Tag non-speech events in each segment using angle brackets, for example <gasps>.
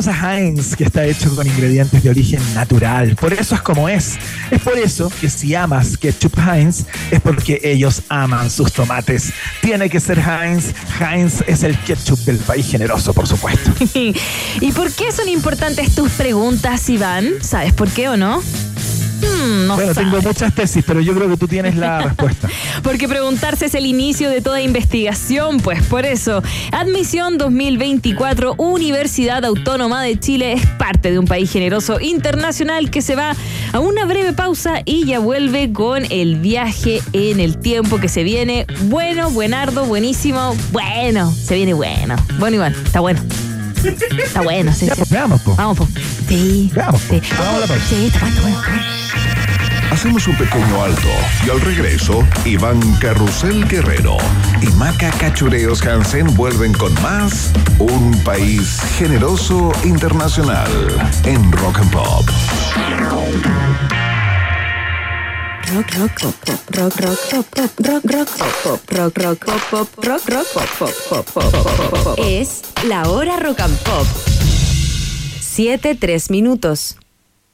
Saludamos a Heinz, que está hecho con ingredientes de origen natural. Por eso es como es. Es por eso que si amas ketchup Heinz, es porque ellos aman sus tomates. Tiene que ser Heinz. Heinz es el ketchup del país generoso, por supuesto. <laughs> ¿Y por qué son importantes tus preguntas, Iván? ¿Sabes por qué o no? Hmm, bueno, tengo muchas tesis, pero yo creo que tú tienes la <laughs> respuesta. Porque preguntarse es el inicio de toda investigación, pues por eso, Admisión 2024, Universidad Autónoma de Chile es parte de un país generoso internacional que se va a una breve pausa y ya vuelve con el viaje en el tiempo que se viene. Bueno, buenardo, buenísimo. Bueno, se viene bueno. Bueno, Iván, está bueno. Está bueno, sí. Pues, veamos, po. Vamos, po. Sí. Veamos, po. Sí. Vamos a la pausa. Sí, está bueno, está bueno. Hacemos un pequeño alto y al regreso, Iván Carrusel Guerrero y Maca Cachureos Hansen vuelven con más Un País Generoso Internacional en Rock and Pop. Rock, rock, pop, rock, rock, pop, pop, rock, rock, pop, rock, rock, pop, pop, rock, rock, pop, pop, pop, pop, pop. Es la hora rock and pop. Siete, tres minutos.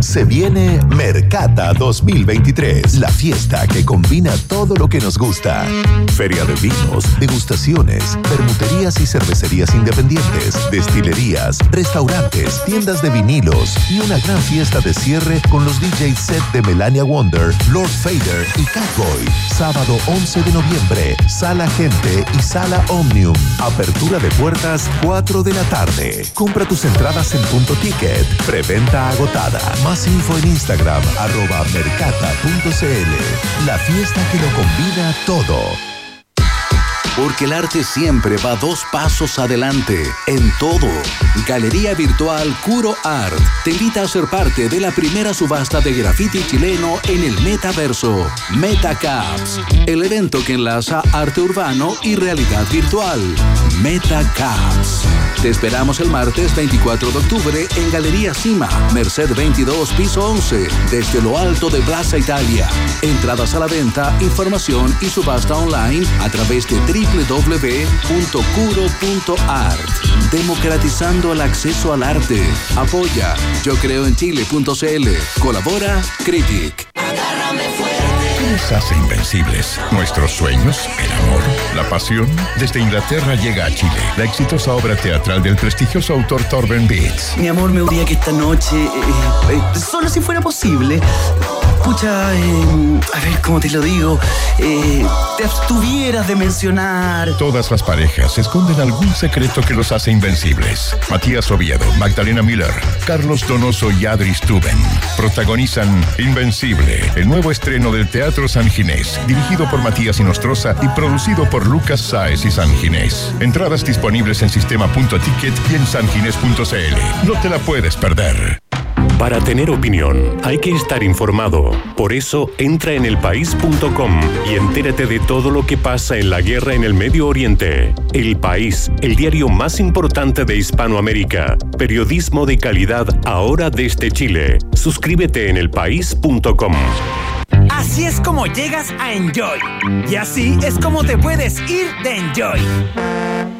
Se viene Mercata 2023, la fiesta que combina todo lo que nos gusta. Feria de vinos, degustaciones, permuterías y cervecerías independientes, destilerías, restaurantes, tiendas de vinilos y una gran fiesta de cierre con los DJ set de Melania Wonder, Lord Fader y Catboy. Sábado 11 de noviembre, Sala Gente y Sala Omnium. Apertura de puertas 4 de la tarde. Compra tus entradas en punto ticket. Preventa agotada. Más info en Instagram, arroba mercata.cl. La fiesta que lo combina todo. Porque el arte siempre va dos pasos adelante en todo. Galería Virtual Curo Art te invita a ser parte de la primera subasta de graffiti chileno en el metaverso, MetaCaps, el evento que enlaza arte urbano y realidad virtual. MetaCaps. Te esperamos el martes 24 de octubre en Galería Cima, Merced 22, piso 11, desde lo alto de Plaza Italia. Entradas a la venta, información y subasta online a través de www.curo.art. Democratizando el acceso al arte. Apoya yo creo en chile.cl. Colabora Critic. ¿Qué nos hace invencibles? ¿Nuestros sueños? ¿El amor? ¿La pasión? Desde Inglaterra llega a Chile la exitosa obra teatral del prestigioso autor Torben Beats. Mi amor, me gustaría que esta noche, eh, eh, solo si fuera posible, pucha, eh, a ver cómo te lo digo, eh, te abstuvieras de mencionar. Todas las parejas esconden algún secreto que los hace invencibles. Matías Oviedo, Magdalena Miller, Carlos Donoso y Adri Stuben protagonizan Invencible, el nuevo estreno del Teatro San Ginés, dirigido por Matías Inostroza y producido por Lucas Sáez y San Ginés. Entradas disponibles en sistema.ticket y en sanginés.cl. No te la puedes perder. Para tener opinión hay que estar informado. Por eso entra en elpaís.com y entérate de todo lo que pasa en la guerra en el Medio Oriente. El País, el diario más importante de Hispanoamérica. Periodismo de calidad ahora desde Chile. Suscríbete en elpaís.com. Así es como llegas a Enjoy. Y así es como te puedes ir de Enjoy.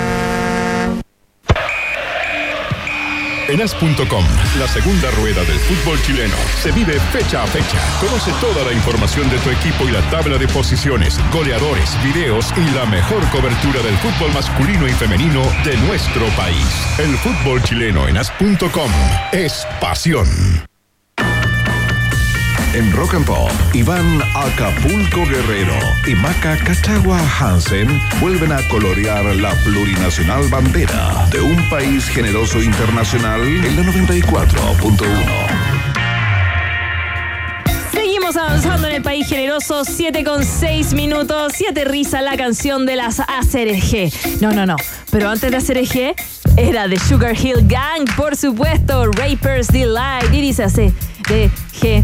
En as.com, la segunda rueda del fútbol chileno, se vive fecha a fecha. Conoce toda la información de tu equipo y la tabla de posiciones, goleadores, videos y la mejor cobertura del fútbol masculino y femenino de nuestro país. El fútbol chileno en as.com es pasión. En Rock and Pop, Iván Acapulco Guerrero y Maca Cachagua Hansen vuelven a colorear la plurinacional bandera de un país generoso internacional en la 94.1. Seguimos avanzando en el país generoso, 7 con 6 minutos, 7 risa la canción de las ACRG. No, no, no, pero antes de ACRG era de Sugar Hill Gang, por supuesto, Rapers Delight, y dice así, de G,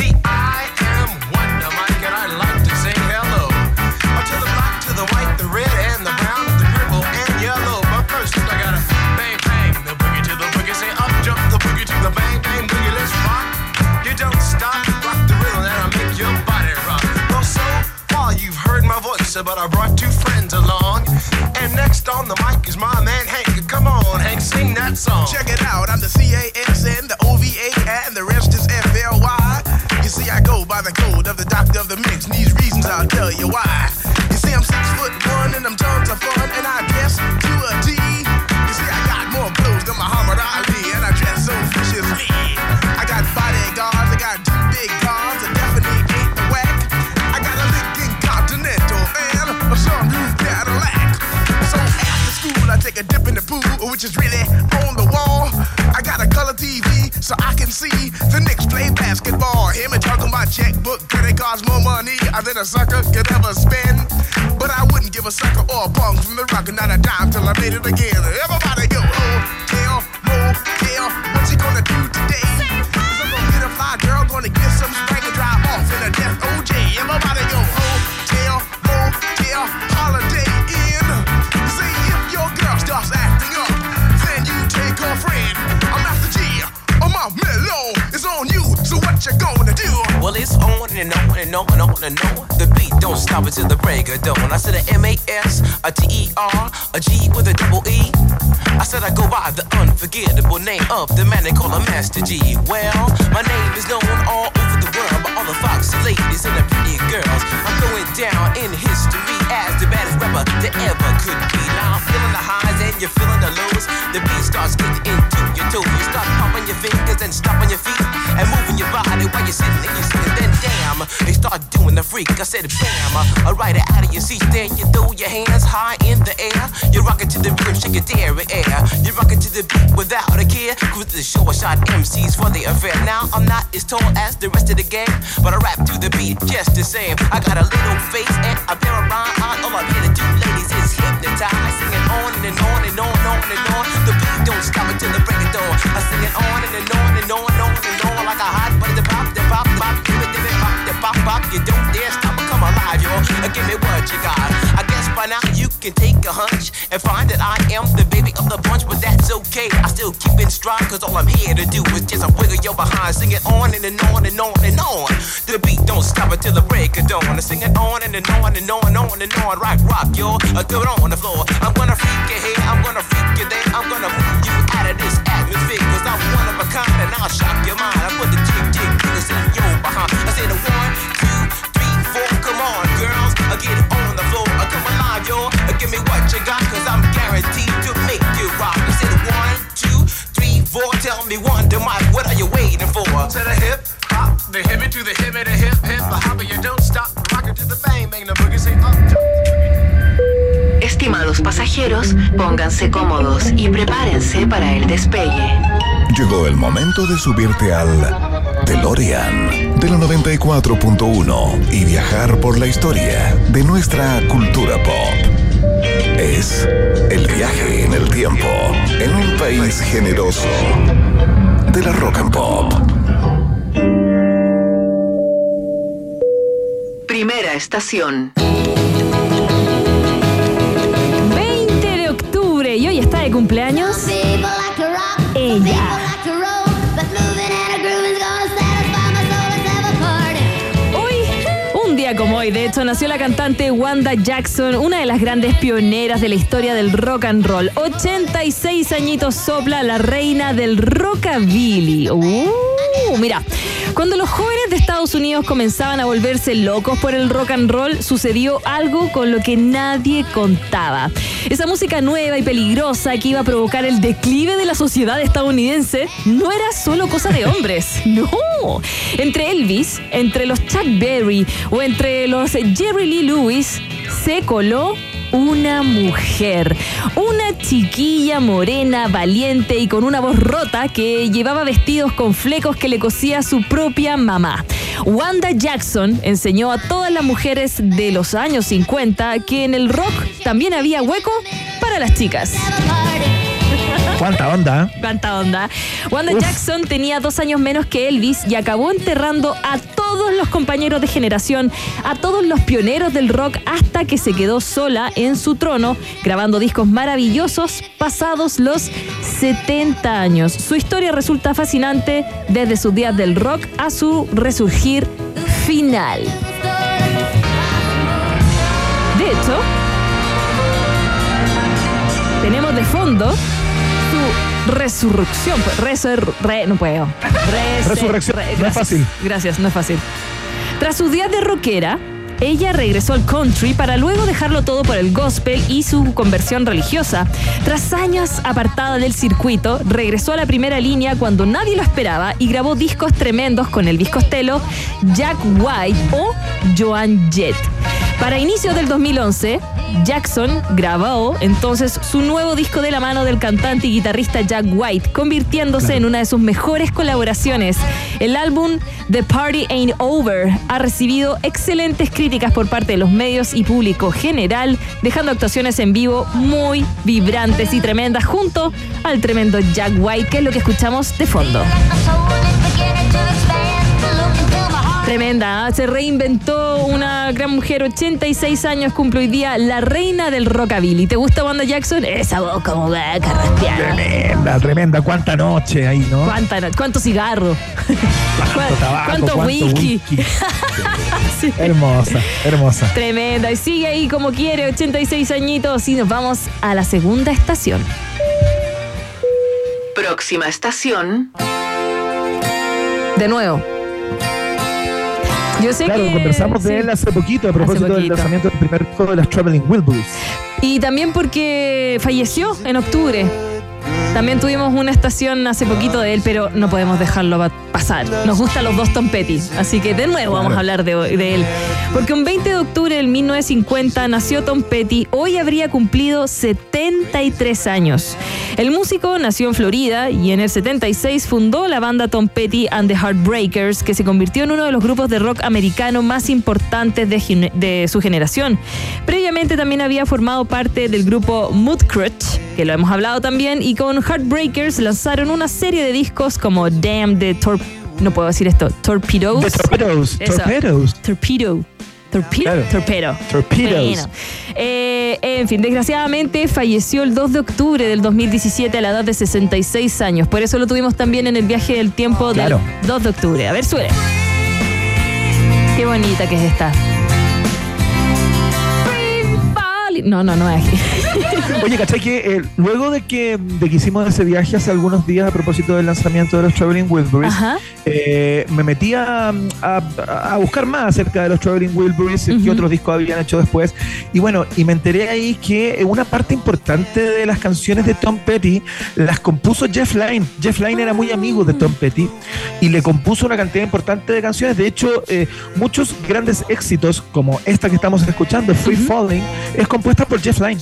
The the freak. I said bam, alright out of your seat. Then you throw your hands high in the air. You're rocking to the rhythm, shake your dairy air. You're rocking to the beat without a care. Cruise the short shot MCs for the affair. Now I'm not as tall as the rest of the gang, but I rap to the beat just the same. I got a little face and a pair of rhyme eyes. All I'm here to do, ladies, is hypnotize. Singing on and on and on and on and on. The beat don't stop until the break of dawn. I sing it on and, and on and on pop, pop. You don't dare stop or come alive, yo. Uh, Give me what you got. I guess by now you can take a hunch and find that I am the baby of the bunch, but that's okay. I still keep in stride, cause all I'm here to do is just a wiggle your behind. Sing it on and, and on and on and on. The beat don't stop until the break of dawn. Sing it on and, and on and on and on and on. Rock, rock, yo. I do it on the floor. I'm gonna freak you here, I'm gonna freak you there. I'm gonna move you out of this atmosphere, cause I'm one of a kind and I'll shock your mind. I put the jig, jig, fingers in your behind. I say the one, two, three, four. Come on, girls. I get it on the floor. I come alive, yo. Give me what you got, cause I'm guaranteed to make you rock. I said one, two, three, four. Tell me one, to my, what are you waiting for? To the hip, hop, the hippie to the hippie, the hip, hip, the hopper. You don't stop, rockin' to the bang, bang, the boogie say up. Estimados pasajeros, pónganse cómodos y prepárense para el despegue. Llegó el momento de subirte al DeLorean de la 94.1 y viajar por la historia de nuestra cultura pop. Es el viaje en el tiempo en un país generoso de la rock and pop. Primera estación. 20 de octubre y hoy está de cumpleaños. Ella. Como hoy, de hecho, nació la cantante Wanda Jackson, una de las grandes pioneras de la historia del rock and roll. 86 añitos sopla la reina del rockabilly. Uh, mira, cuando los jóvenes de Estados Unidos comenzaban a volverse locos por el rock and roll, sucedió algo con lo que nadie contaba. Esa música nueva y peligrosa que iba a provocar el declive de la sociedad estadounidense no era solo cosa de hombres, <laughs> no. Entre Elvis, entre los Chuck Berry o entre los Jerry Lee Lewis se coló una mujer, una chiquilla morena, valiente y con una voz rota que llevaba vestidos con flecos que le cosía su propia mamá. Wanda Jackson enseñó a todas las mujeres de los años 50 que en el rock también había hueco para las chicas. ¿Cuánta onda? ¿Cuánta onda? Wanda Jackson tenía dos años menos que Elvis y acabó enterrando a todos los compañeros de generación, a todos los pioneros del rock, hasta que se quedó sola en su trono, grabando discos maravillosos pasados los 70 años. Su historia resulta fascinante desde sus días del rock a su resurgir final. De hecho, tenemos de fondo resurrección. pues, resur- re- no puedo. Resurrección. re- No es fácil. Gracias, no es fácil. Tras sus días de rockera, ella regresó al country para luego dejarlo todo por el gospel y su conversión religiosa. Tras años apartada del circuito, regresó a la primera línea cuando nadie lo esperaba y grabó discos tremendos con Elvis Costello, Jack White o Joan Jett. Para inicios del 2011, Jackson grabó entonces su nuevo disco de la mano del cantante y guitarrista Jack White, convirtiéndose en una de sus mejores colaboraciones. El álbum The Party Ain't Over ha recibido excelentes críticas por parte de los medios y público general, dejando actuaciones en vivo muy vibrantes y tremendas junto al tremendo Jack White, que es lo que escuchamos de fondo. Tremenda, ¿ah? se reinventó una gran mujer, 86 años, cumple hoy día la reina del rockabilly. ¿Te gusta Wanda Jackson? Esa voz como va carraspeada. Tremenda, tremenda. ¿Cuánta noche ahí, no? ¿Cuánta, ¿Cuánto cigarro? ¿Cuánto tabaco? ¿Cuánto whisky? <laughs> Sí. Hermosa, hermosa. Tremenda. Y sigue ahí como quiere, 86 añitos. Y nos vamos a la segunda estación. Próxima estación. De nuevo. Yo sé Claro, que. conversamos de sí. él hace poquito a propósito del lanzamiento del primer disco de las Traveling Wilburys. Y también porque falleció en octubre. También tuvimos una estación hace poquito de él, pero no podemos dejarlo pasar. Nos gustan los dos Tom Petty, así que de nuevo vamos a hablar de, de él. Porque un 20 de octubre del 1950 nació Tom Petty, hoy habría cumplido 73 años. El músico nació en Florida y en el 76 fundó la banda Tom Petty and the Heartbreakers, que se convirtió en uno de los grupos de rock americano más importantes de, de su generación. Previamente también había formado parte del grupo Mudcrutch, que lo hemos hablado también, y con Heartbreakers lanzaron una serie de discos como Damn the Tor... No puedo decir esto. Torpedoes. The Torpedoes, Eso. Torpedoes. Torpedo. Torpedo. Claro. Torpedo. Torpedoes. Bueno. Eh, en fin, desgraciadamente falleció el 2 de octubre del 2017 a la edad de 66 años. Por eso lo tuvimos también en el viaje del tiempo Claro. del 2 de octubre. A ver, suele. Qué bonita que es esta. No, no, no es aquí. <laughs> Oye, ¿cachai que eh, luego de que, de que hicimos ese viaje hace algunos días a propósito del lanzamiento de los Traveling Wilburys, eh, me metí a, a- a buscar más acerca de los Traveling Wilburys, y qué otros discos habían hecho después. Y bueno, y me enteré ahí que una parte importante de las canciones de Tom Petty las compuso Jeff Lynne. Jeff Lynne era muy amigo de Tom Petty y le compuso una cantidad importante de canciones. De hecho, eh, muchos grandes éxitos, como esta que estamos escuchando, Free Falling, es compuesta por Jeff Lynne.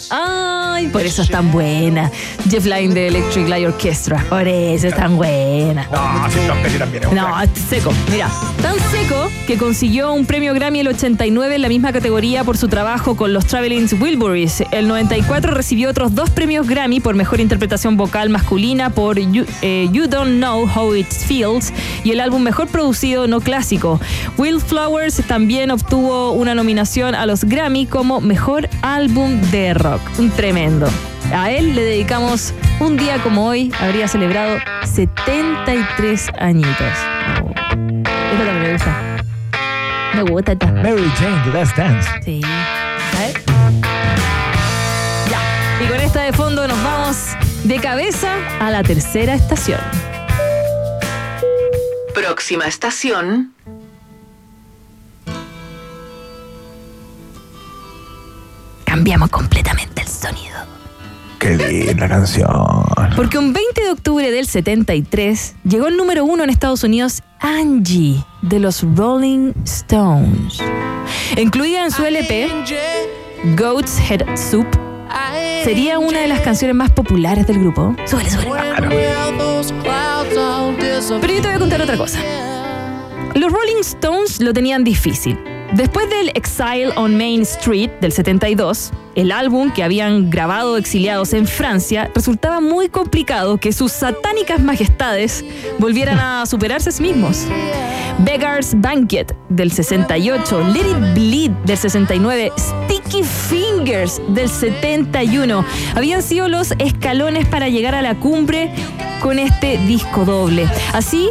Ay, por eso es tan buena. Jeff Lynne de Electric Light Orchestra. Por eso es tan buena. No, Tom Petty también es No, es seco. Mira, tan seco que consiguió un premio Grammy el 89 en la misma categoría por su trabajo con los Traveling Wilburys. El 94 recibió otros dos premios Grammy por mejor interpretación vocal masculina por You, eh, You Don't Know How It Feels y el álbum mejor producido no clásico. Will Flowers también obtuvo una nominación a los Grammy como mejor álbum de rock. Un tremendo. A él le dedicamos un día como hoy, habría celebrado 73 añitos. Oh. Esta también me gusta. Me gusta esta. Mary Jane, The Last Dance. Sí. A ver. Ya. Y con esta de fondo nos vamos de cabeza a la tercera estación. Próxima estación. Cambiamos completamente el sonido. Qué linda canción. Porque un 20 de octubre del 73 llegó el número uno en Estados Unidos Angie de los Rolling Stones. Incluida en su LP, Goat's Head Soup, sería una de las canciones más populares del grupo. Súbele, súbele. Pero yo te voy a contar otra cosa. Los Rolling Stones lo tenían difícil. Después del Exile on Main Street del 72, el álbum que habían grabado exiliados en Francia, resultaba muy complicado que sus satánicas majestades volvieran a superarse a sí mismos. Beggar's Banquet del 68, Let It Bleed del 69, Sticky Fingers del 71 habían sido los escalones para llegar a la cumbre con este disco doble. Así,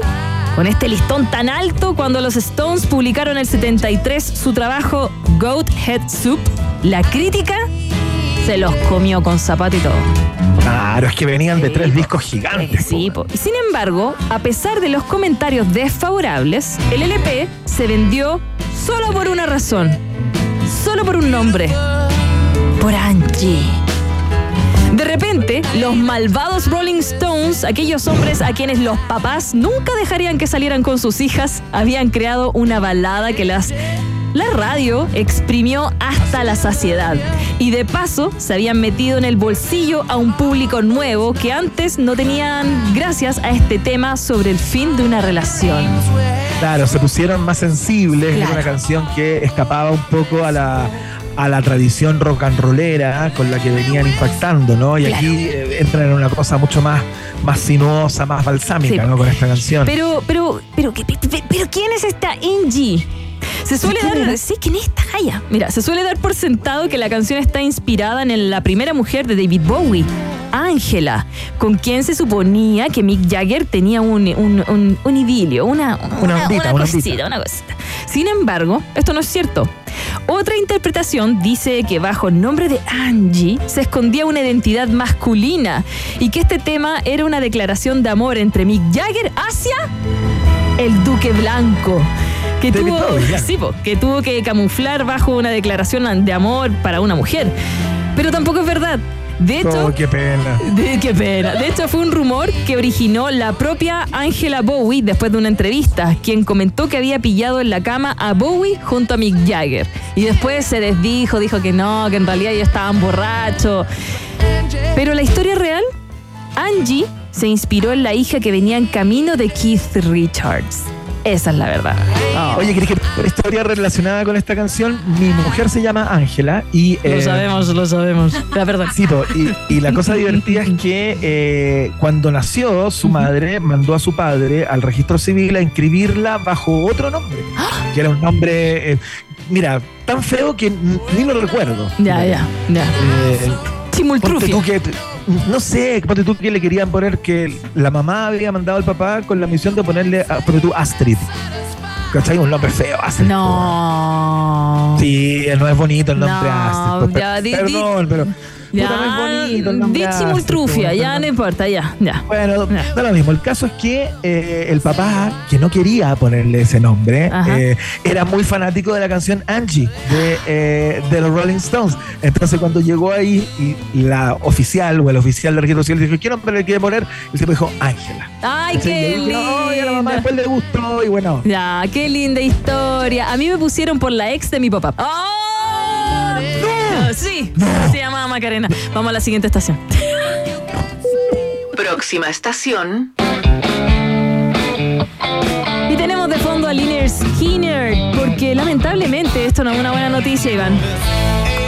con este listón tan alto, cuando los Stones publicaron en el 73 su trabajo Goat Head Soup, la crítica se los comió con zapato y todo. Claro, es que venían de tres discos gigantes. Sí, po. Sin embargo, a pesar de los comentarios desfavorables, el LP se vendió solo por una razón, solo por un nombre, por Angie. De repente, los malvados Rolling Stones, aquellos hombres a quienes los papás nunca dejarían que salieran con sus hijas, habían creado una balada que las la radio exprimió hasta la saciedad y de paso se habían metido en el bolsillo a un público nuevo que antes no tenían gracias a este tema sobre el fin de una relación. Claro, se pusieron más sensibles. Era una canción que escapaba un poco a la, a la tradición rock and rollera con la que venían impactando, ¿no? Y Claro. aquí eh, entran en una cosa mucho más, más sinuosa, más balsámica, Sí. ¿no? Con esta canción. Pero, pero, pero, ¿qué- pe- pe- pero, ¿quién es esta Angie? Se suele ¿Quién dar, era? sí, ¿quién es esta Jaya? Mira, se suele dar por sentado que la canción está inspirada en la primera mujer de David Bowie, Ángela, con quien se suponía que Mick Jagger tenía un, un, un- un idilio, una, una, ondita, una cosita, una cosita. Sin embargo, esto no es cierto. Otra interpretación dice que bajo el nombre de Angie se escondía una identidad masculina y que este tema era una declaración de amor entre Mick Jagger hacia el Duque Blanco. Que tuvo, <laughs> sí, po, que tuvo que camuflar bajo una declaración de amor para una mujer. Pero tampoco es verdad. De hecho, Oh, qué pena. de, qué pena. De hecho, fue un rumor que originó la propia Angela Bowie después de una entrevista, quien comentó que había pillado en la cama a Bowie junto a Mick Jagger. Y después se desdijo, dijo que no, que en realidad ellos estaban borrachos. Pero la historia real, Angie se inspiró en la hija que venía en camino de Keith Richards. Esa es la verdad. Oye, ¿crees que una historia relacionada con esta canción? Mi mujer se llama Ángela y... Lo eh, sabemos, lo sabemos. La verdad. Sí, po, y, y la cosa <laughs> divertida es que eh, cuando nació, su madre mandó a su padre al registro civil a inscribirla bajo otro nombre, <gasps> que era un nombre, eh, mira, tan feo que ni lo recuerdo. Ya, ya, ya. Eh, ponte Chimultrufia. tú que, <laughs> no sé, ponte tú que le querían poner que la mamá había mandado al papá con la misión de ponerle, a, ponte tú, Astrid. ¿Cachai? Un nombre feo, Astrid. No. Sí, no es bonito el nombre No, Astrid. pues, ya, di- perdón, pero... Ya, bonito el nombre di Astrid, chimultrufia, pues, ya no importa, ya, ya. Bueno, Ya. da lo mismo. El caso es que eh, el papá, que no quería ponerle ese nombre, eh, era muy fanático de la canción Angie de, eh, de los Rolling Stones. Entonces, cuando llegó ahí, y la oficial o el oficial de registro civil dijo: ¿Qué nombre le quiere poner? El tipo dijo: Ángela. Ay, qué Y él dijo, "No, y a la mamá linda. después le gustó, y bueno. Ya, qué linda historia. A mí me pusieron por la ex de mi papá. ¡Oh! No, Sí, se llamaba Macarena. Vamos a la siguiente estación. Próxima estación. Y tenemos de fondo a Liner Skinner, porque lamentablemente esto no es una buena noticia, Iván.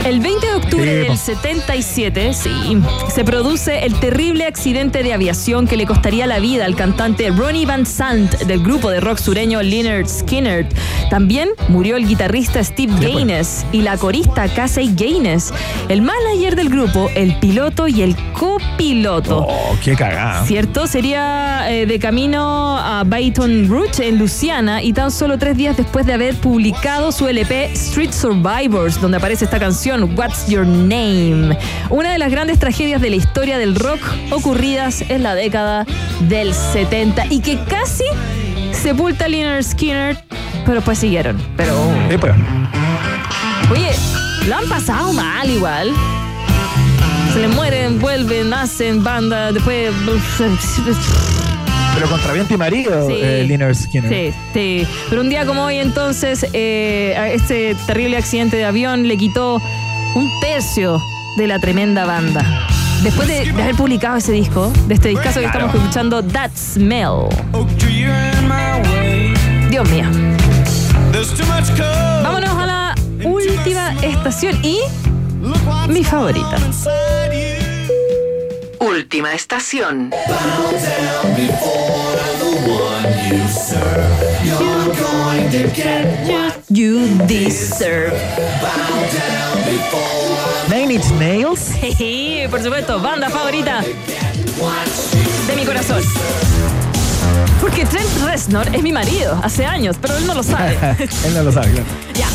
El 20 de octubre Sí, del po. 77, sí, se produce el terrible accidente de aviación que le costaría la vida al cantante Ronnie Van Sant del grupo de rock sureño Lynyrd Skinner. También murió el guitarrista Steve Gaines y la corista Casey Gaines, el manager del grupo, el piloto y el copiloto. Oh, qué cagada. ¿Cierto? Sería eh, de camino a Baton Rouge, en Luisiana, y tan solo tres días después de haber publicado publicado su LP Street Survivors, donde aparece esta canción What's Your Name, una de las grandes tragedias de la historia del rock ocurridas en la década del 70 y que casi sepulta a Leonard Skinner, pero pues siguieron. Pero Sí, pues. Oye, lo han pasado mal igual. Se le mueren, vuelven, hacen banda, después. Pero contra viento y marido, Sí. eh, Lynyrd Skinner. Sí, sí. Pero un día como hoy, entonces, eh, este terrible accidente de avión le quitó un tercio de la tremenda banda. Después de, de haber publicado ese disco, de este discazo que estamos escuchando, That Smell. Dios mío. Vámonos a la última estación y mi favorita. Última estación. You deserve. Nine Inch Nails. Sí, por supuesto, banda favorita de mi corazón. Porque Trent Reznor es mi marido hace años, pero él no lo sabe. <laughs> Él no lo sabe, claro. <laughs> ya.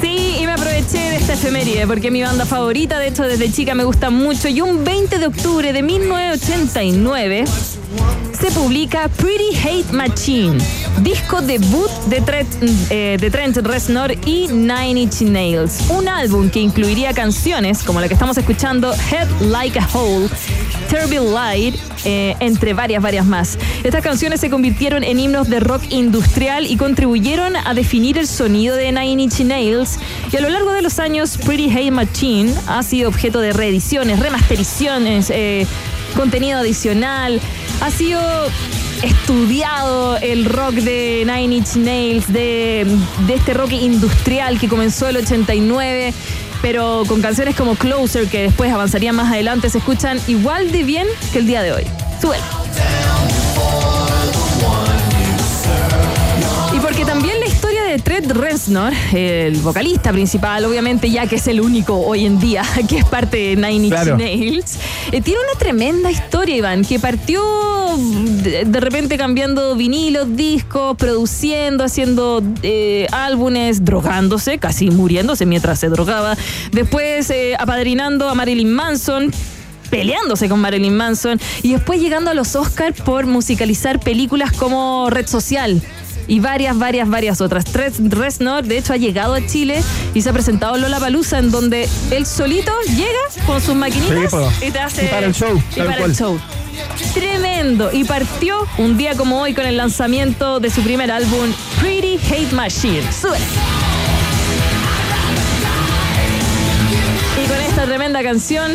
Sí, y me aproveché de esta efeméride porque mi banda favorita, de hecho desde chica me gusta mucho, y un 20 de octubre de 1989 se publica Pretty Hate Machine, disco debut de Trent, eh, de Trent Reznor y Nine Inch Nails, un álbum que incluiría canciones como la que estamos escuchando, Head Like a Hole, Terrible Light, eh, entre varias, varias más. Estas canciones se convirtieron en himnos de rock industrial y contribuyeron a definir el sonido de Nine Inch Nails. Y a lo largo de los años, Pretty Hate Machine ha sido objeto de reediciones, remasterizaciones, eh, contenido adicional. Ha sido estudiado el rock de Nine Inch Nails, de, este rock industrial que comenzó el 89, pero con canciones como Closer, que después avanzarían más adelante, se escuchan igual de bien que el día de hoy. Súbelo. Y porque también de Trent Reznor, el vocalista principal, obviamente, ya que es el único hoy en día <laughs> que es parte de Nine Inch Claro. Nails, eh, tiene una tremenda historia, Iván, que partió de, de repente cambiando vinilos, discos, produciendo, haciendo eh, álbumes, drogándose, casi muriéndose mientras se drogaba. Después eh, apadrinando a Marilyn Manson peleándose con Marilyn Manson y después llegando a los Oscars por musicalizar películas como Red Social y varias, varias, varias otras. Trent Reznor, de hecho, ha llegado a Chile y se ha presentado en Lollapalooza en donde él solito llega con sus maquinitas Sí, y te hace... Y para el show, y tal para cual. el show. Tremendo. Y partió un día como hoy con el lanzamiento de su primer álbum, Pretty Hate Machine. Sube. Y con esta tremenda canción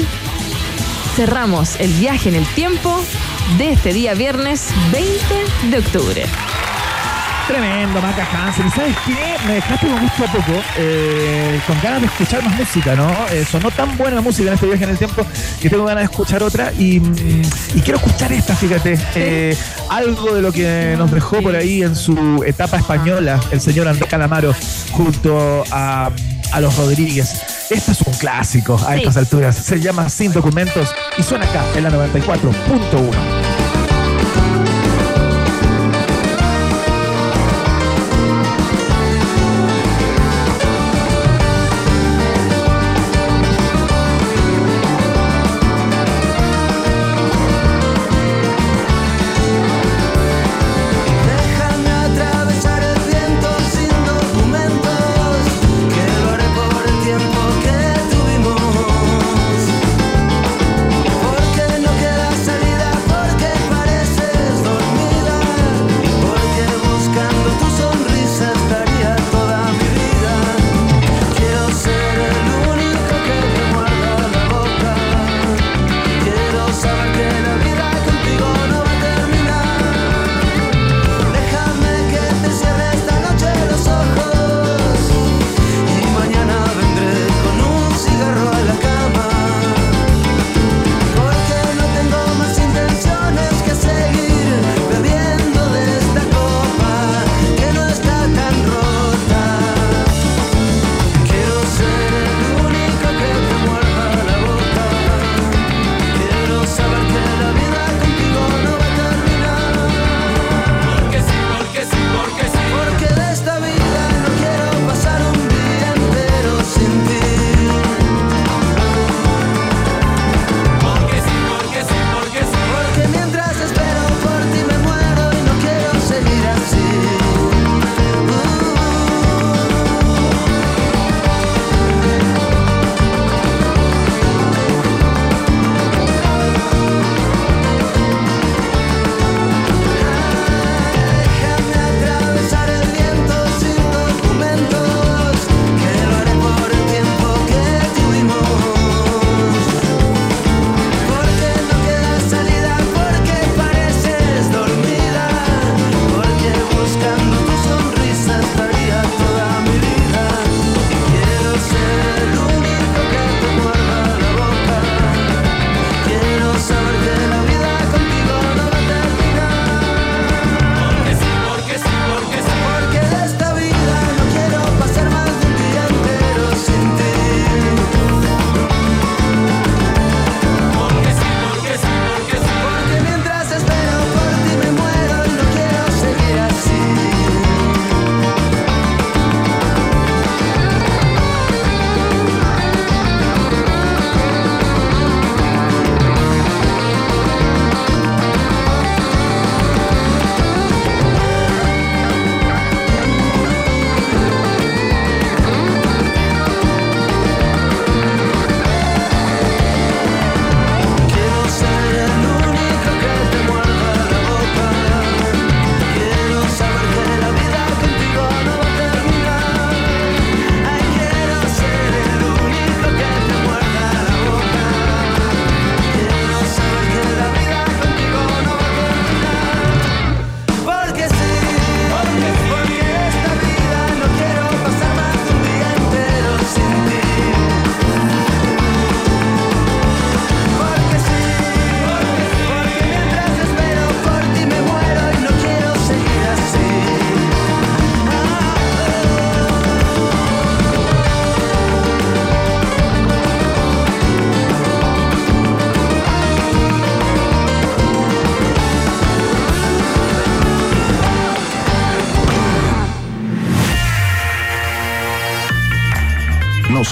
cerramos el viaje en el tiempo de este día viernes 20 de octubre. Tremendo, Maca Hansen. ¿Y sabes qué? Me dejaste con gusto a poco, eh, con ganas de escuchar más música, ¿no? Eh, sonó tan buena la música en este viaje en el tiempo que tengo ganas de escuchar otra y, y quiero escuchar esta, fíjate. Eh, algo de lo que nos dejó por ahí en su etapa española el señor Andrés Calamaro junto a, a los Rodríguez. Este es un clásico a Sí. estas alturas. Se llama Sin Documentos y suena acá en la 94.1.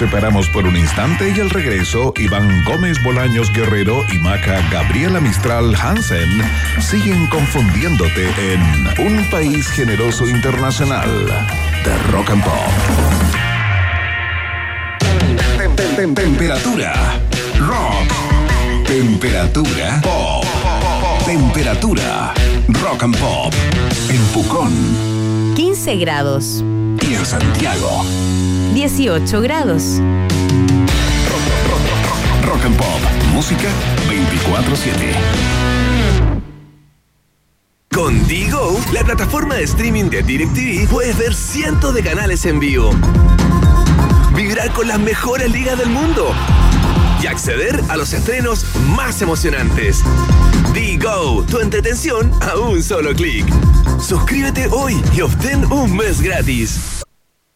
separamos por un instante y al regreso, Iván Gómez Bolaños Guerrero y Maca Gabriela Mistral Hansen siguen confundiéndote en un país generoso internacional de rock and pop. Tem- tem- tem- Temperatura rock. Temperatura pop. Temperatura rock and pop. En Pucón 15 grados. En Santiago. 18 grados. Rock and Pop. Música 24-7. Con Digo, la plataforma de streaming de DirecTV, puedes ver cientos de canales en vivo. Vibrar con las mejores ligas del mundo. Y acceder a los estrenos más emocionantes. Digo, tu entretención a un solo clic. Suscríbete hoy y obtén un mes gratis.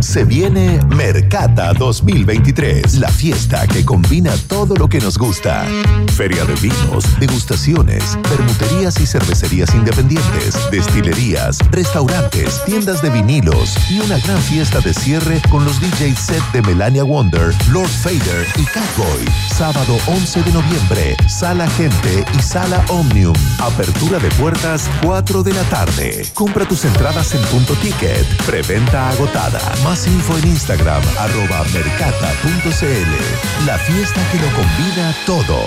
Se viene Mercata 2023, la fiesta que combina todo lo que nos gusta. Feria de vinos, degustaciones, permuterías y cervecerías independientes, destilerías, restaurantes, tiendas de vinilos y una gran fiesta de cierre con los DJ set de Melania Wonder, Lord Fader y Catboy. Sábado 11 de noviembre, Sala Gente y Sala Omnium. Apertura de puertas 4 de la tarde. Compra tus entradas en punto ticket. Preventa agotada. Más info en Instagram, arroba mercata.cl. La fiesta que lo combina todo.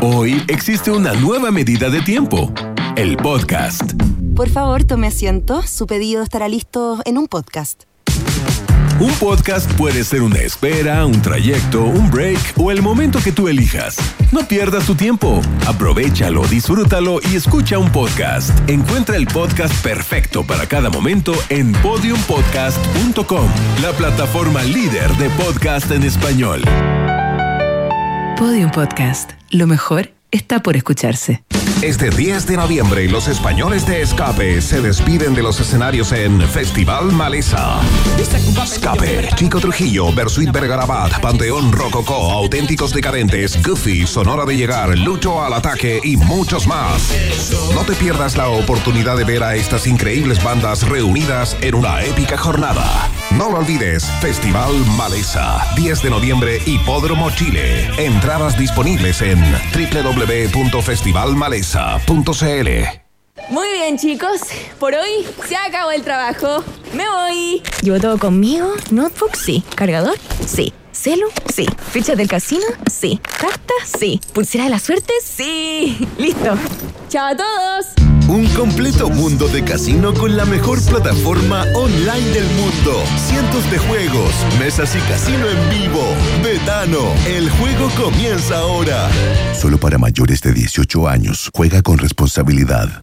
Hoy existe una nueva medida de tiempo, el podcast. Por favor, tome asiento. Su pedido estará listo en un podcast. Un podcast puede ser una espera, un trayecto, un break o el momento que tú elijas. No pierdas tu tiempo. Aprovechalo, disfrútalo y escucha un podcast. Encuentra el podcast perfecto para cada momento en podiumpodcast.com, la plataforma líder de podcast en español. Podium Podcast. Lo mejor está por escucharse. Este 10 de noviembre, los españoles de Escape se despiden de los escenarios en Festival Maleza. Escape, Chico Trujillo, Bersuit Vergarabat, Panteón Rococó, Auténticos Decadentes, Goofy, Sonora de Llegar, Lucho al Ataque y muchos más. No te pierdas la oportunidad de ver a estas increíbles bandas reunidas en una épica jornada. No lo olvides, Festival Maleza, 10 de noviembre, Hipódromo Chile. Entradas disponibles en www.festivalmaleza.cl. Muy bien, chicos. Por hoy se acabó el trabajo. Me voy. ¿Llevo todo conmigo? ¿Notebook? Sí. ¿Cargador? Sí. ¿Celu? Sí. ¿Ficha del casino? Sí. ¿Carta? Sí. ¿Pulsera de la suerte? Sí. <laughs> Listo. Chao a todos. Un completo mundo de casino con la mejor plataforma online del mundo. Cientos de juegos, mesas y casino en vivo. Betano, el juego comienza ahora. Solo para mayores de 18 años. Juega con responsabilidad.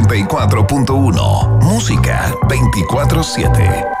94.1 Música 24/7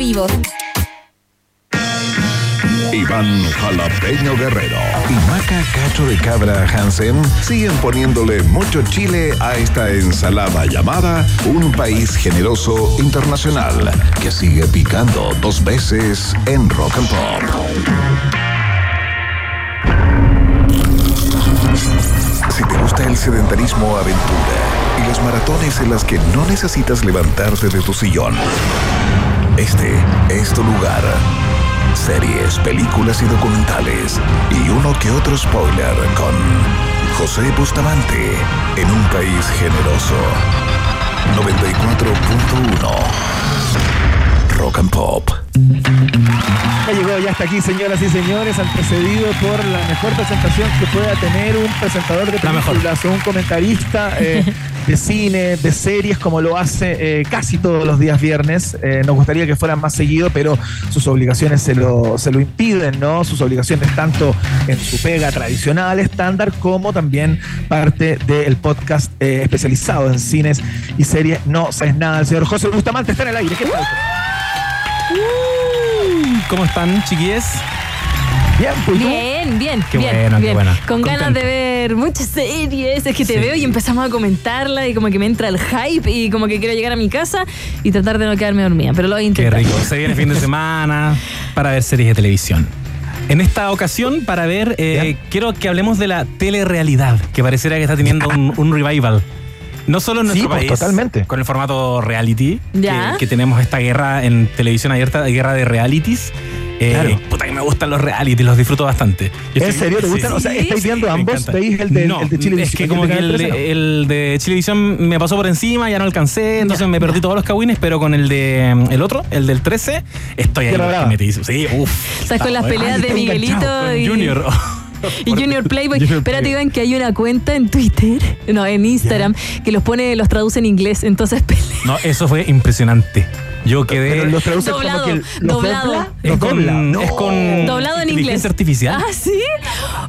Vivo. Iván Jalapeño Guerrero y Maca Cacho de Cabra Hansen siguen poniéndole mucho chile a esta ensalada llamada Un País Generoso Internacional que sigue picando dos veces en Rock and Pop. Si te gusta el sedentarismo aventura y las maratones en las que no necesitas levantarte de tu sillón, este es tu lugar. Series, películas y documentales y uno que otro spoiler con José Bustamante en un país generoso. 94.1 Rock and Pop. Ya llegó, ya está aquí, señoras y señores, antecedido por la mejor presentación que pueda tener un presentador de películas o un comentarista eh, <laughs> de cine, de series, como lo hace eh, casi todos los días viernes. Eh, nos gustaría que fueran más seguido, pero sus obligaciones se lo, se lo impiden, ¿no? Sus obligaciones tanto en su pega tradicional, estándar, como también parte del podcast eh, especializado en cines y series. No sabes nada, el señor José Bustamante está en el aire. ¿Qué tal? ¿Cómo están, chiquillos? Bien, pues, Bien, bien, Qué bien, buena, qué bien. buena. Con ganas de ver muchas series. Es que te Sí. veo y empezamos a comentarla y como que me entra el hype y como que quiero llegar a mi casa y tratar de no quedarme dormida. Pero lo voy a Qué rico. Se viene fin de <laughs> semana para ver series de televisión. En esta ocasión, para ver, eh, quiero que hablemos de la telerealidad, que pareciera que está teniendo un, un revival. No solo en Sí, nuestro pues, país, totalmente. con el formato reality, Ya. que, que tenemos esta guerra en televisión abierta, guerra de realities. Eh, Claro. Puta que me gustan los realities, los disfruto bastante. Yo ¿En estoy- serio te sí. gustan? O sea, ¿estáis viendo Me ambos? ¿Veis el de, no, el de Chile Es que como que el de, el de Chilevisión me pasó por encima, ya no alcancé, entonces me perdí todos los cagüines, pero con el de mm, el otro, el del 13, estoy ahí Ya lo graba. metido. Sí, uff. Estás con las peleas de Miguelito y, Junior. <laughs> <laughs> y Junior Playboy. Junior Espérate, Playboy. Iván, que hay una cuenta en Twitter, <laughs> no, en Instagram, que los pone, los traduce en inglés. Entonces. <laughs> No, eso fue impresionante. Yo quedé. Pero los traducen como Doblado, que los doblado. dobla, es, con, dobla. es con Doblado en inteligencia inglés. artificial. Ah, sí.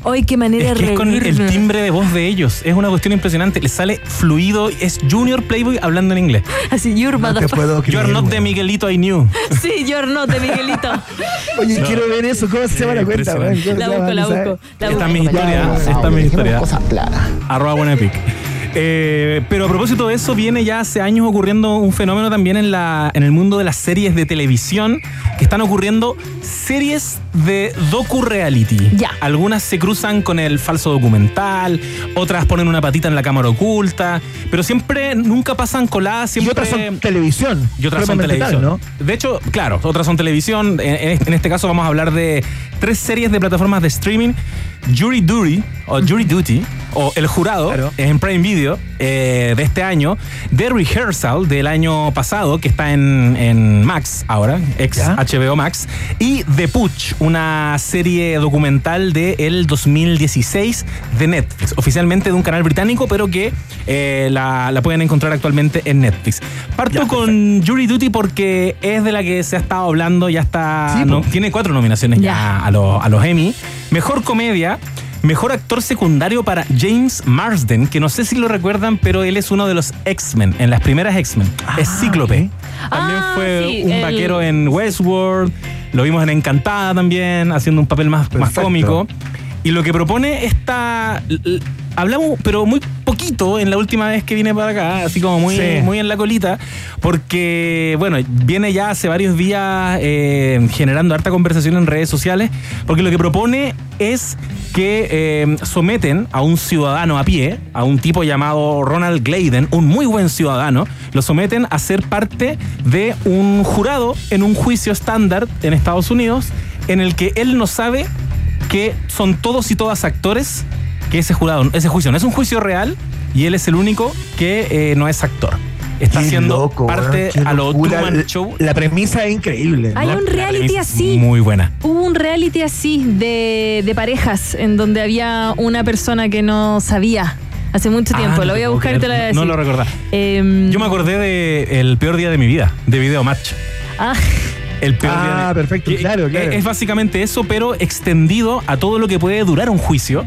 Hoy qué manera Es de que es con el timbre de voz de ellos. Es una cuestión impresionante. Le sale fluido. Es Junior Playboy hablando en inglés. Así, you're No te puedo creer. You're not the weón. Miguelito I knew. Sí, you're not de Miguelito. Oye, No. quiero ver eso. ¿Cómo se llama la cuenta? La busco, la busco. Esta es mi historia. Esta es mi historia. Arroba buena epic. Eh, pero a propósito de eso, viene ya hace años ocurriendo un fenómeno también en, la, en el mundo de las series de televisión, que están ocurriendo series de docu-reality. Ya. Algunas se cruzan con el falso documental, otras ponen una patita en la cámara oculta, pero siempre, nunca pasan coladas, Y siempre... otras son televisión. Y otras son televisión. De hecho, claro, otras son televisión. En este caso vamos a hablar de tres series de plataformas de streaming. Jury Duty, o Jury Duty, o El Jurado, Claro. en Prime Video eh, de este año. The Rehearsal del año pasado, que está en, en Max ahora, ex Ya. HBO Max. Y The Putsch, una serie documental del 2016 de Netflix. Oficialmente de un canal británico, pero que eh, la, la pueden encontrar actualmente en Netflix. Parto Ya, con Jury Duty porque es de la que se ha estado hablando, ya está. Sí, no- tiene cuatro nominaciones ya, Ya. a, los- a los Emmy. Mejor comedia. Mejor actor secundario para James Marsden, que no sé si lo recuerdan, pero él es uno de los X-Men, en las primeras X-Men. es Cíclope. También Ah, fue sí, un el- vaquero en Westworld. Lo vimos en Encantada también, haciendo un papel más, más cómico. Y lo que propone esta. Hablamos, pero muy poquito en la última vez que vine para acá, así como muy, Sí. muy en la colita, porque, bueno, viene ya hace varios días eh, generando harta conversación en redes sociales, porque lo que propone es que eh, someten a un ciudadano a pie, a un tipo llamado Ronald Gladen, un muy buen ciudadano, lo someten a ser parte de un jurado en un juicio estándar en Estados Unidos, en el que él no sabe que son todos y todas actores, que ese jurado, ese juicio no es un juicio real y él es el único que eh, no es actor. Está Qué haciendo loco, parte a lo locura. Truman Show. La premisa es increíble. Hay ¿no? un reality así. Muy buena. Hubo un reality así de, de parejas en donde había una persona que no sabía hace mucho Ah, tiempo. lo voy a buscar y te lo voy a decir. No lo recordaba. Em, Yo me acordé de El peor día de mi vida, de Video Match. ah, El peor Ah, día de- perfecto, que- claro, claro. Es básicamente eso, pero extendido a todo lo que puede durar un juicio.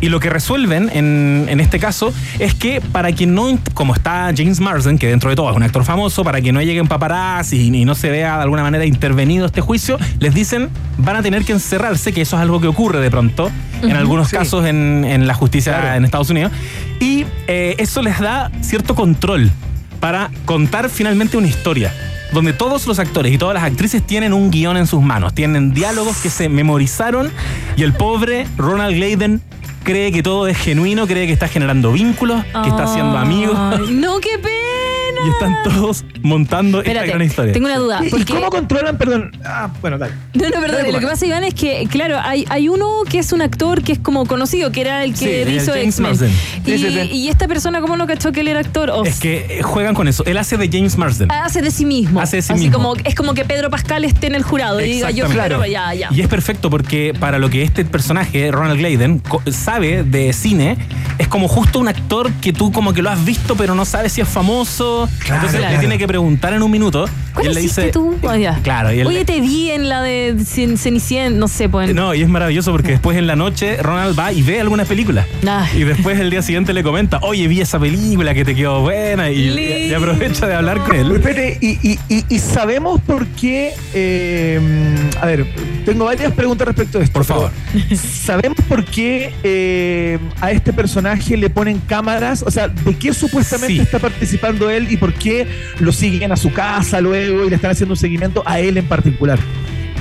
Y lo que resuelven en, en este caso es que para que no, como está James Marsden, que dentro de todo es un actor famoso, para que no lleguen paparazzi y, y no se vea de alguna manera intervenido este juicio, les dicen van a tener que encerrarse, que eso es algo que ocurre de pronto en algunos sí. casos en, en la justicia en Estados Unidos. Y eh, eso les da cierto control para contar finalmente una historia. Donde todos los actores y todas las actrices tienen un guion en sus manos, tienen diálogos que se memorizaron y el pobre Ronald Gladen cree que todo es genuino, cree que está generando vínculos, que está haciendo amigos No, qué pena. Y están todos montando Espérate, esta gran historia. tengo una duda. ¿Y, cómo controlan? Perdón. Ah, bueno, dale. No, no, perdón. Dale, Lo que pasa, Iván, es que, claro, hay, hay uno que es un actor que es como conocido, que era el que Sí, hizo James X-Men. Marsden. Y, y esta persona, ¿cómo no cachó que él era actor? O Es que eh, juegan con eso. Él hace de James Marsden. hace de sí mismo. Hace de sí Así mismo. como, es como que Pedro Pascal esté en el jurado y diga yo claro, ya, ya. Y es perfecto porque para lo que este personaje, Ronald Gladen, sabe de cine, es como justo un actor que tú como que lo has visto pero no sabes si es famoso. Entonces Claro. le tiene que preguntar en un minuto. ¿Cuál y él le dice. tú? Ah, ya. Claro, y él Oye, te vi en la de Cen- Cenicienta, no sé, pues. en- No, y es maravilloso porque después en la noche Ronald va y ve algunas películas. Ay. Y después el día siguiente le comenta, oye, vi esa película que te quedó buena. Y, aprovecha de hablar con él. Espérate, y, y- y- y sabemos por qué. eh, a ver, tengo varias preguntas respecto a esto. Por favor. ¿Sabemos por qué eh, a este personaje le ponen cámaras? O sea, ¿de qué supuestamente Sí. está participando él y por qué lo siguen a su casa luego y le están haciendo un seguimiento a él en particular?